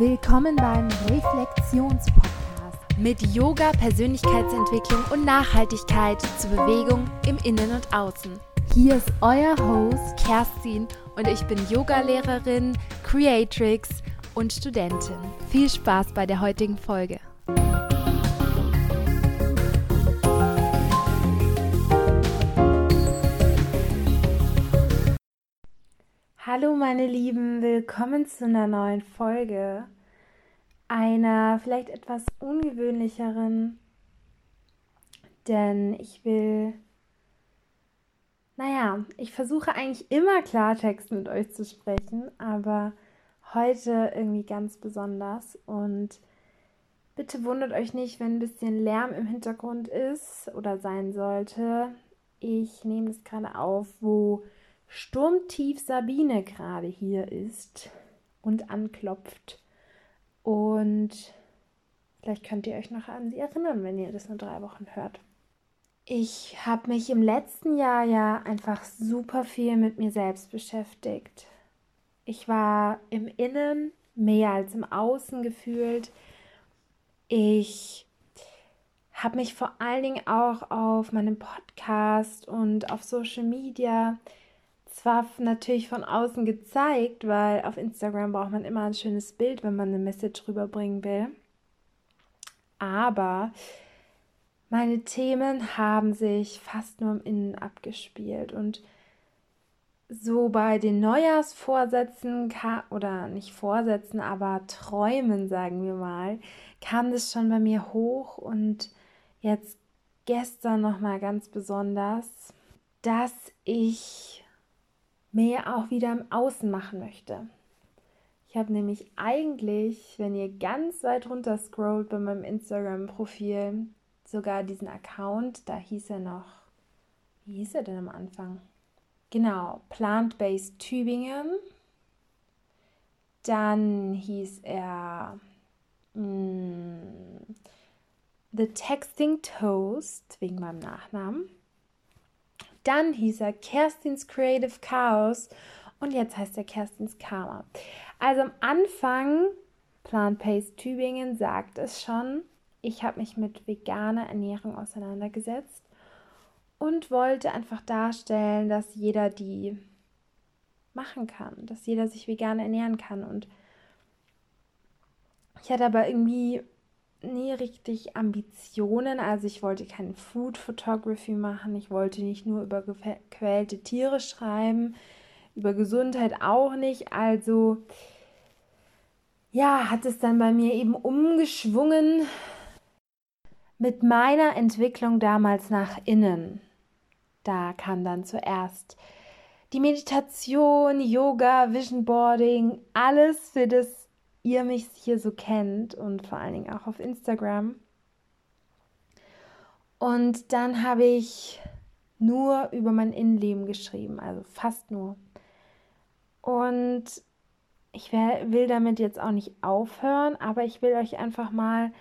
Willkommen beim Reflexionspodcast mit Yoga, Persönlichkeitsentwicklung und Nachhaltigkeit zur Bewegung im Innen und Außen. Hier ist euer Host Kerstin und ich bin Yogalehrerin, Creatrix und Studentin. Viel Spaß bei der heutigen Folge. Hallo meine Lieben, willkommen zu einer neuen Folge. Einer vielleicht etwas ungewöhnlicheren, denn ich will, naja, ich versuche eigentlich immer Klartext mit euch zu sprechen, aber heute irgendwie ganz besonders und bitte wundert euch nicht, wenn ein bisschen Lärm im Hintergrund ist oder sein sollte. Ich nehme das gerade auf, wo Sturmtief Sabine gerade hier ist und anklopft. Und vielleicht könnt ihr euch noch an sie erinnern, wenn ihr das nur drei Wochen hört. Ich habe mich im letzten Jahr ja einfach super viel mit mir selbst beschäftigt. Ich war im Innen mehr als im Außen gefühlt. Ich habe mich vor allen Dingen auch auf meinem Podcast und auf Social Media zwar natürlich von außen gezeigt, weil auf Instagram braucht man immer ein schönes Bild, wenn man eine Message rüberbringen will. Aber meine Themen haben sich fast nur im Innen abgespielt und so bei den Neujahrsvorsätzen oder nicht Vorsätzen, aber Träumen, sagen wir mal, kam das schon bei mir hoch und jetzt gestern noch mal ganz besonders, dass ich mehr auch wieder im Außen machen möchte. Ich habe nämlich eigentlich, wenn ihr ganz weit runter scrollt bei meinem Instagram-Profil, sogar diesen Account, da hieß er noch, wie hieß er denn am Anfang? Genau, Plant-Based Tübingen. Dann hieß er mh, mm, The Texting Toast, wegen meinem Nachnamen. Dann hieß er Kerstins Creative Chaos und jetzt heißt er Kerstins Karma. Also am Anfang, Plant Paste Tübingen sagt es schon, ich habe mich mit veganer Ernährung auseinandergesetzt und wollte einfach darstellen, dass jeder die machen kann, dass jeder sich vegan ernähren kann. Und ich hatte aber irgendwie nie richtig Ambitionen. Also ich wollte keine Food Photography machen. Ich wollte nicht nur über gequälte Tiere schreiben, über Gesundheit auch nicht. Also ja, hat es dann bei mir eben umgeschwungen mit meiner Entwicklung damals nach innen. Da kam dann zuerst die Meditation, Yoga, Vision Boarding, alles für das ihr mich hier so kennt und vor allen Dingen auch auf Instagram. Und dann habe ich nur über mein Innenleben geschrieben, also fast nur. Und ich will damit jetzt auch nicht aufhören, aber ich will euch einfach mal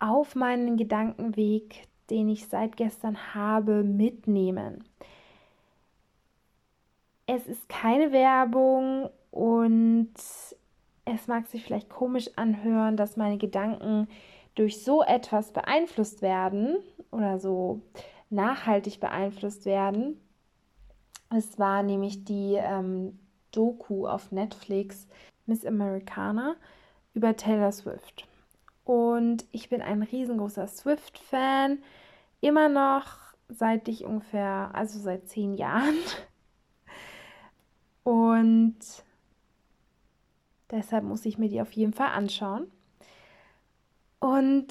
auf meinen Gedankenweg, den ich seit gestern habe, mitnehmen. Es ist keine Werbung und es mag sich vielleicht komisch anhören, dass meine Gedanken durch so etwas beeinflusst werden oder so nachhaltig beeinflusst werden. Es war nämlich die ähm, Doku auf Netflix Miss Americana über Taylor Swift. Und ich bin ein riesengroßer Swift-Fan, immer noch seit ich ungefähr, also seit zehn Jahren. Und Deshalb muss ich mir die auf jeden Fall anschauen. Und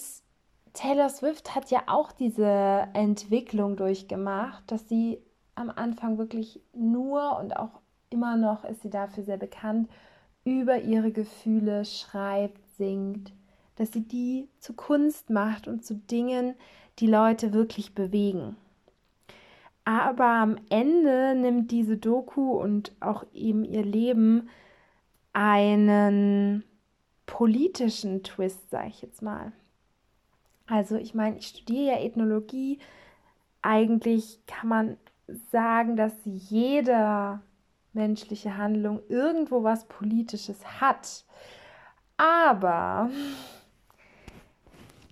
Taylor Swift hat ja auch diese Entwicklung durchgemacht, dass sie am Anfang wirklich nur und auch immer noch ist sie dafür sehr bekannt, über ihre Gefühle schreibt, singt, dass sie die zu Kunst macht und zu Dingen, die Leute wirklich bewegen. Aber am Ende nimmt diese Doku und auch eben ihr Leben einen politischen Twist, sage ich jetzt mal. Also ich meine, ich studiere ja Ethnologie. Eigentlich kann man sagen, dass jede menschliche Handlung irgendwo was Politisches hat. Aber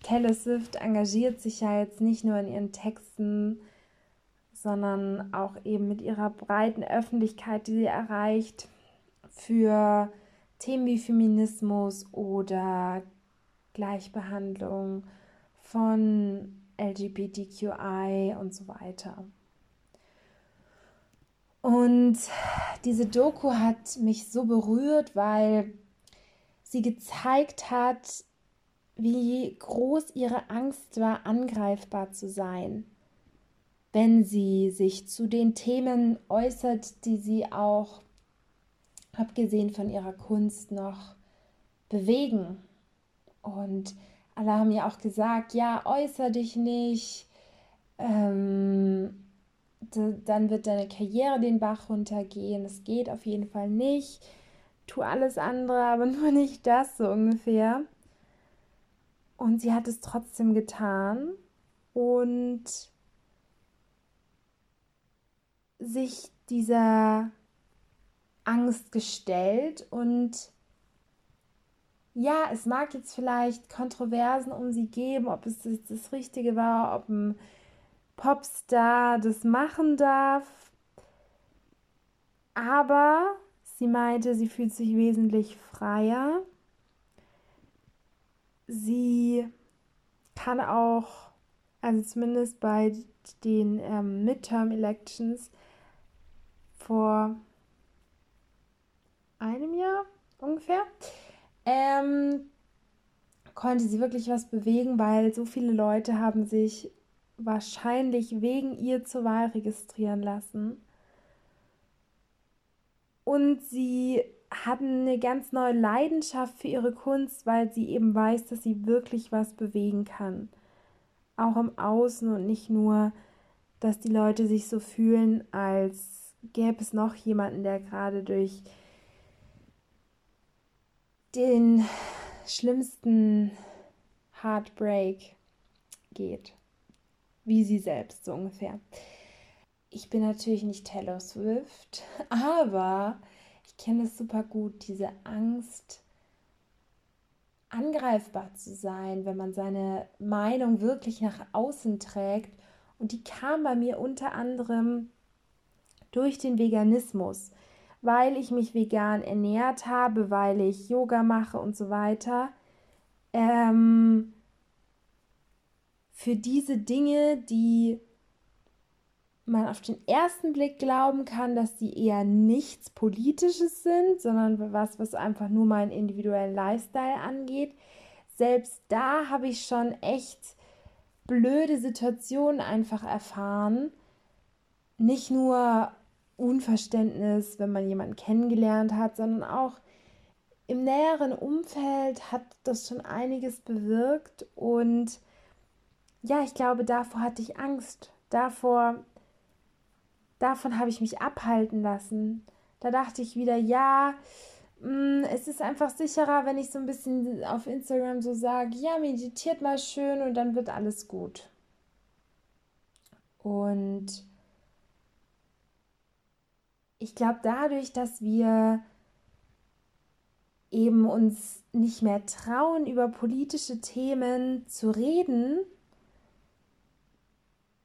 Taylor Swift engagiert sich ja jetzt nicht nur in ihren Texten, sondern auch eben mit ihrer breiten Öffentlichkeit, die sie erreicht, für Themen wie Feminismus oder Gleichbehandlung von LGBTQI und so weiter. Und diese Doku hat mich so berührt, weil sie gezeigt hat, wie groß ihre Angst war, angreifbar zu sein, wenn sie sich zu den Themen äußert, die sie auch, abgesehen von ihrer Kunst, noch bewegen. Und alle haben ja auch gesagt, ja, äußer dich nicht, ähm, dann wird deine Karriere den Bach runtergehen. Das geht auf jeden Fall nicht. Tu alles andere, aber nur nicht das, so ungefähr. Und sie hat es trotzdem getan und sich dieser Angst gestellt und ja, es mag jetzt vielleicht Kontroversen um sie geben, ob es das Richtige war, ob ein Popstar das machen darf. Aber sie meinte, sie fühlt sich wesentlich freier sie kann auch, also zumindest bei den ähm, Midterm-Elections vor einem Jahr ungefähr, ähm, konnte sie wirklich was bewegen, weil so viele Leute haben sich wahrscheinlich wegen ihr zur Wahl registrieren lassen. Und sie hatten eine ganz neue Leidenschaft für ihre Kunst, weil sie eben weiß, dass sie wirklich was bewegen kann. Auch im Außen und nicht nur, dass die Leute sich so fühlen, als gäbe es noch jemanden, der gerade durch den schlimmsten Heartbreak geht. Wie sie selbst, so ungefähr. Ich bin natürlich nicht Taylor Swift, aber ich kenne es super gut, diese Angst, angreifbar zu sein, wenn man seine Meinung wirklich nach außen trägt. Und die kam bei mir unter anderem durch den Veganismus, weil ich mich vegan ernährt habe, weil ich Yoga mache und so weiter. Ähm, für diese Dinge, die man auf den ersten Blick glauben kann, dass die eher nichts Politisches sind, sondern was, was einfach nur meinen individuellen Lifestyle angeht. Selbst da habe ich schon echt blöde Situationen einfach erfahren. Nicht nur Unverständnis, wenn man jemanden kennengelernt hat, sondern auch im näheren Umfeld hat das schon einiges bewirkt. Und ja, ich glaube, davor hatte ich Angst. Davor davon habe ich mich abhalten lassen. Da dachte ich wieder, ja, mm, es ist einfach sicherer, wenn ich so ein bisschen auf Instagram so sage, ja, meditiert mal schön und dann wird alles gut. Und ich glaube, dadurch, dass wir eben uns nicht mehr trauen, über politische Themen zu reden,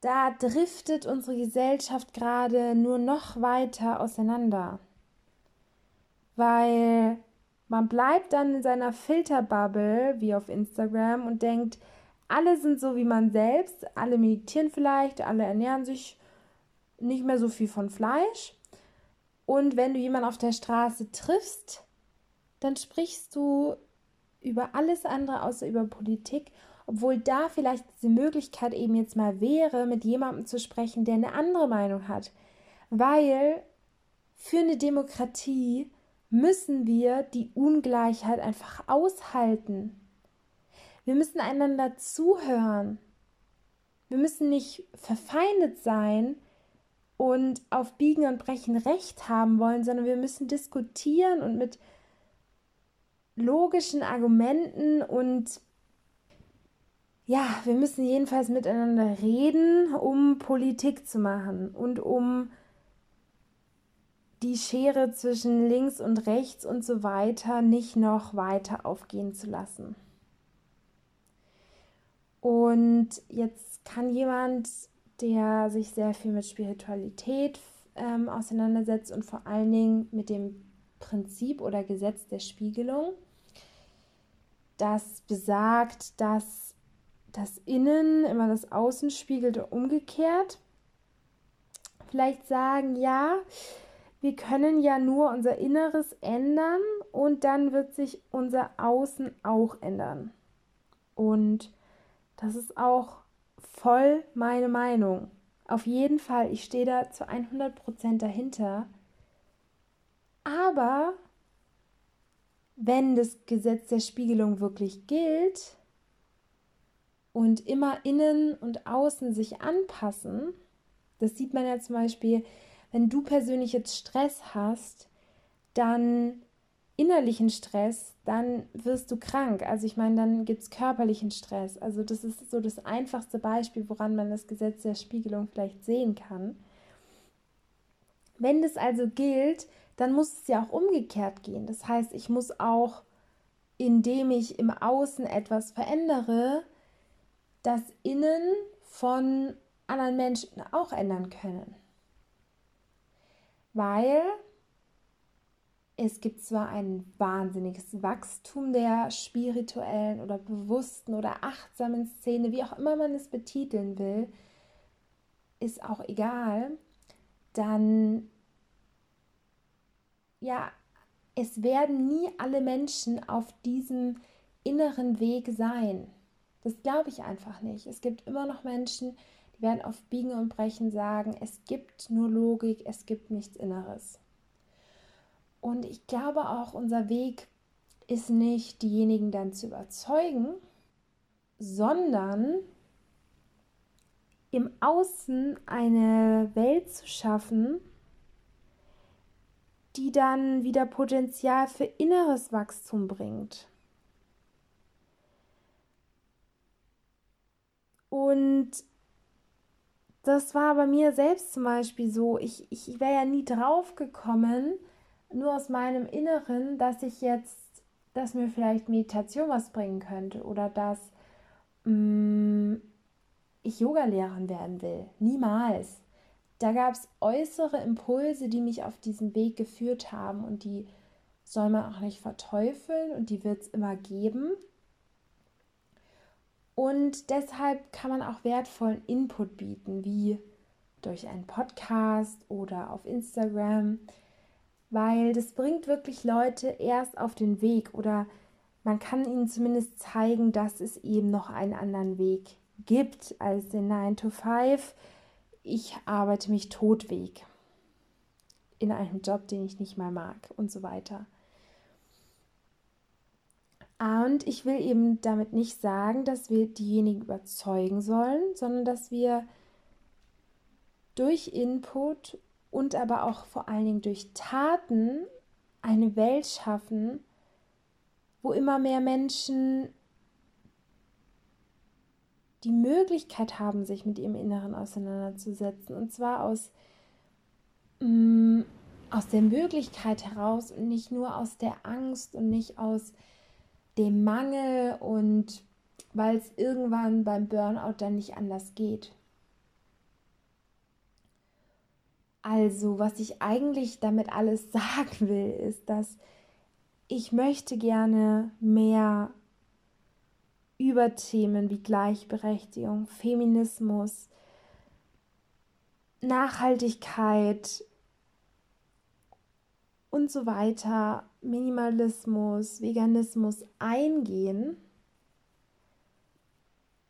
da driftet unsere Gesellschaft gerade nur noch weiter auseinander. Weil man bleibt dann in seiner Filterbubble wie auf Instagram und denkt, alle sind so wie man selbst, alle meditieren vielleicht, alle ernähren sich nicht mehr so viel von Fleisch. Und wenn du jemanden auf der Straße triffst, dann sprichst du über alles andere außer über Politik obwohl da vielleicht diese Möglichkeit eben jetzt mal wäre, mit jemandem zu sprechen, der eine andere Meinung hat. Weil für eine Demokratie müssen wir die Ungleichheit einfach aushalten. Wir müssen einander zuhören. Wir müssen nicht verfeindet sein und auf Biegen und Brechen Recht haben wollen, sondern wir müssen diskutieren und mit logischen Argumenten und ja, wir müssen jedenfalls miteinander reden, um Politik zu machen und um die Schere zwischen links und rechts und so weiter nicht noch weiter aufgehen zu lassen. Und jetzt kann jemand, der sich sehr viel mit Spiritualität ähm, auseinandersetzt und vor allen Dingen mit dem Prinzip oder Gesetz der Spiegelung, das besagt, dass das Innen immer das Außen spiegelt und umgekehrt. Vielleicht sagen, ja, wir können ja nur unser Inneres ändern und dann wird sich unser Außen auch ändern. Und das ist auch voll meine Meinung. Auf jeden Fall, ich stehe da zu 100% dahinter. Aber wenn das Gesetz der Spiegelung wirklich gilt und immer innen und außen sich anpassen, das sieht man ja zum Beispiel, wenn du persönlich jetzt Stress hast, dann innerlichen Stress, dann wirst du krank. Also ich meine, dann gibt es körperlichen Stress. Also das ist so das einfachste Beispiel, woran man das Gesetz der Spiegelung vielleicht sehen kann. Wenn das also gilt, dann muss es ja auch umgekehrt gehen. Das heißt, ich muss auch, indem ich im Außen etwas verändere, das Innen von anderen Menschen auch ändern können. Weil es gibt zwar ein wahnsinniges Wachstum der spirituellen oder bewussten oder achtsamen Szene, wie auch immer man es betiteln will, ist auch egal, dann ja, es werden nie alle Menschen auf diesem inneren Weg sein. Das glaube ich einfach nicht. Es gibt immer noch Menschen, die werden auf Biegen und Brechen sagen, es gibt nur Logik, es gibt nichts Inneres. Und ich glaube auch, unser Weg ist nicht, diejenigen dann zu überzeugen, sondern im Außen eine Welt zu schaffen, die dann wieder Potenzial für inneres Wachstum bringt. Und das war bei mir selbst zum Beispiel so. Ich, ich wäre ja nie drauf gekommen, nur aus meinem Inneren, dass ich jetzt, dass mir vielleicht Meditation was bringen könnte oder dass mh, mm, ich Yoga-Lehrerin werden will. Niemals. Da gab es äußere Impulse, die mich auf diesen Weg geführt haben und die soll man auch nicht verteufeln und die wird es immer geben. Und deshalb kann man auch wertvollen Input bieten, wie durch einen Podcast oder auf Instagram weil das bringt wirklich Leute erst auf den Weg oder man kann ihnen zumindest zeigen, dass es eben noch einen anderen Weg gibt als den 9 to 5. Ich arbeite mich totweg in einem Job, den ich nicht mal mag und so weiter. Und ich will eben damit nicht sagen, dass wir diejenigen überzeugen sollen, sondern dass wir durch Input und aber auch vor allen Dingen durch Taten eine Welt schaffen, wo immer mehr Menschen die Möglichkeit haben, sich mit ihrem Inneren auseinanderzusetzen. Und zwar aus, mm, aus der Möglichkeit heraus und nicht nur aus der Angst und nicht aus dem Mangel und weil es irgendwann beim Burnout dann nicht anders geht. Also, was ich eigentlich damit alles sagen will, ist, dass ich möchte gerne mehr über Themen wie Gleichberechtigung, Feminismus, Nachhaltigkeit und so weiter, Minimalismus, Veganismus eingehen.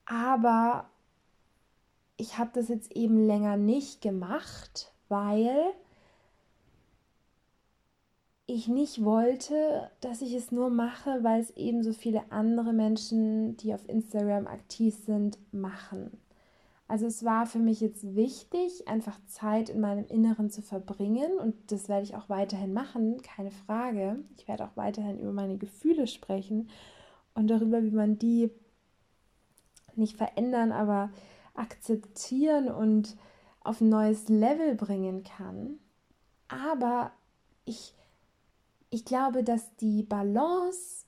Aber ich habe das jetzt eben länger nicht gemacht weil ich nicht wollte, dass ich es nur mache, weil es eben so viele andere Menschen, die auf Instagram aktiv sind, machen. Also es war für mich jetzt wichtig, einfach Zeit in meinem Inneren zu verbringen und das werde ich auch weiterhin machen, keine Frage. Ich werde auch weiterhin über meine Gefühle sprechen und darüber, wie man die nicht verändern, aber akzeptieren und auf ein neues Level bringen kann. Aber ich, ich glaube, dass die Balance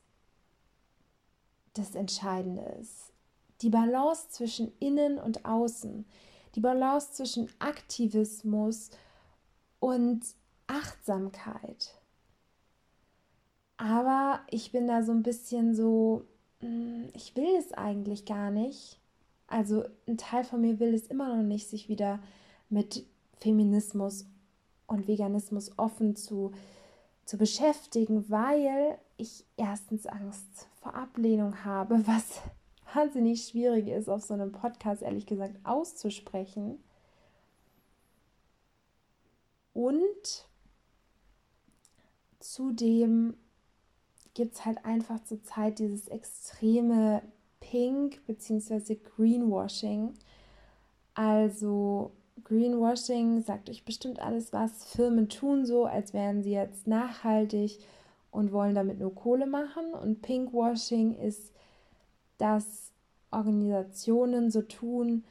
das Entscheidende ist. Die Balance zwischen innen und außen. Die Balance zwischen Aktivismus und Achtsamkeit. Aber ich bin da so ein bisschen so, hm, ich will es eigentlich gar nicht. Also ein Teil von mir will es immer noch nicht, sich wieder mit Feminismus und Veganismus offen zu, zu beschäftigen, weil ich erstens Angst vor Ablehnung habe, was wahnsinnig schwierig ist, auf so einem Podcast ehrlich gesagt auszusprechen. Und zudem gibt es halt einfach zurzeit dieses extreme Pink bzw. Greenwashing. Also Greenwashing sagt euch bestimmt alles was. Firmen tun so, als wären sie jetzt nachhaltig und wollen damit nur Kohle machen. Und Pinkwashing ist, dass Organisationen so tun,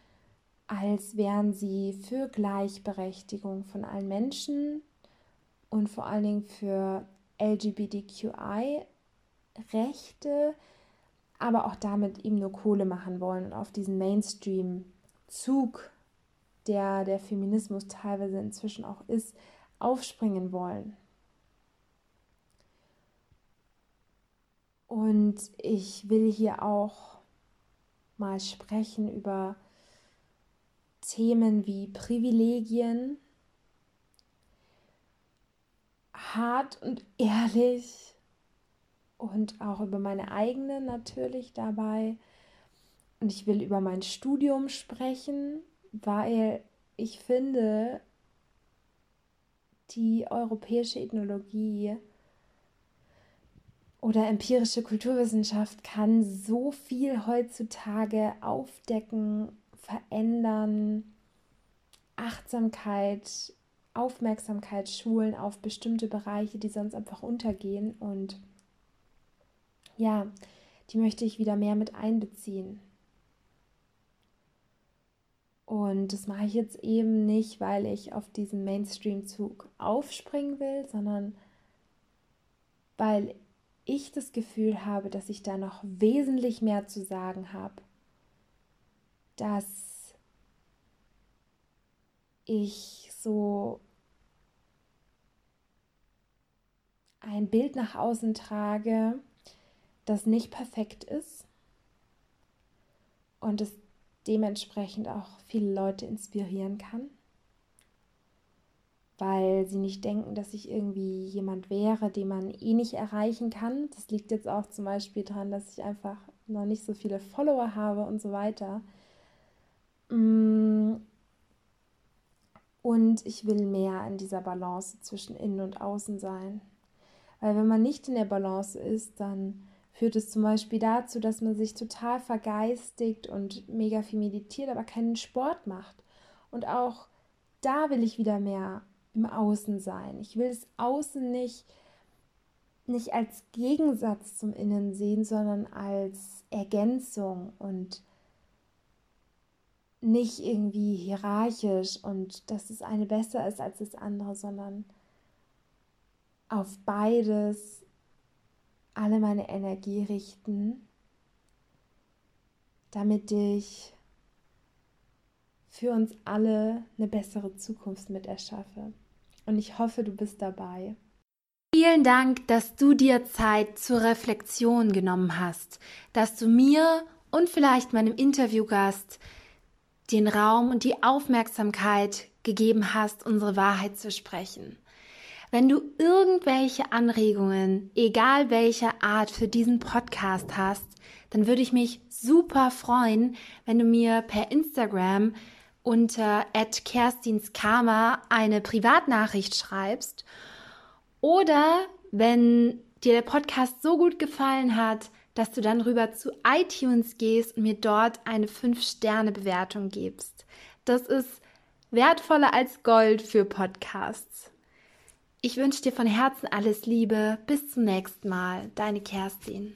als wären sie für Gleichberechtigung von allen Menschen und vor allen Dingen für LGBTQI-Rechte, aber auch damit eben nur Kohle machen wollen und auf diesen Mainstream-Zug, der der Feminismus teilweise inzwischen auch ist, aufspringen wollen. Und ich will hier auch mal sprechen über Themen wie Privilegien, hart und ehrlich und auch über meine eigene natürlich dabei. Und ich will über mein Studium sprechen, weil ich finde, die europäische Ethnologie oder empirische Kulturwissenschaft kann so viel heutzutage aufdecken, verändern, Achtsamkeit, Aufmerksamkeit schulen auf bestimmte Bereiche, die sonst einfach untergehen. Und ja, die möchte ich wieder mehr mit einbeziehen. Und das mache ich jetzt eben nicht, weil ich auf diesen Mainstream-Zug aufspringen will, sondern weil ich das Gefühl habe, dass ich da noch wesentlich mehr zu sagen habe. Dass ich so ein Bild nach außen trage, das nicht perfekt ist und es dementsprechend auch viele Leute inspirieren kann, weil sie nicht denken, dass ich irgendwie jemand wäre, den man eh nicht erreichen kann. Das liegt jetzt auch zum Beispiel daran, dass ich einfach noch nicht so viele Follower habe und so weiter. Mm. Und ich will mehr in dieser Balance zwischen innen und außen sein. Weil wenn man nicht in der Balance ist, dann führt es zum Beispiel dazu, dass man sich total vergeistigt und mega viel meditiert, aber keinen Sport macht. Und auch da will ich wieder mehr im Außen sein. Ich will das Außen nicht, nicht als Gegensatz zum Innen sehen, sondern als Ergänzung und nicht irgendwie hierarchisch und dass das eine besser ist als das andere, sondern auf beides alle meine Energie richten, damit ich für uns alle eine bessere Zukunft mit erschaffe. Und ich hoffe, du bist dabei. Vielen Dank, dass du dir Zeit zur Reflexion genommen hast, dass du mir und vielleicht meinem Interviewgast den Raum und die Aufmerksamkeit gegeben hast, unsere Wahrheit zu sprechen. Wenn du irgendwelche Anregungen, egal welcher Art, für diesen Podcast hast, dann würde ich mich super freuen, wenn du mir per Instagram unter @kerstinskarma eine Privatnachricht schreibst oder wenn dir der Podcast so gut gefallen hat, dass du dann rüber zu iTunes gehst und mir dort eine 5-Sterne-Bewertung gibst. Das ist wertvoller als Gold für Podcasts. Ich wünsche dir von Herzen alles Liebe. Bis zum nächsten Mal. Deine Kerstin.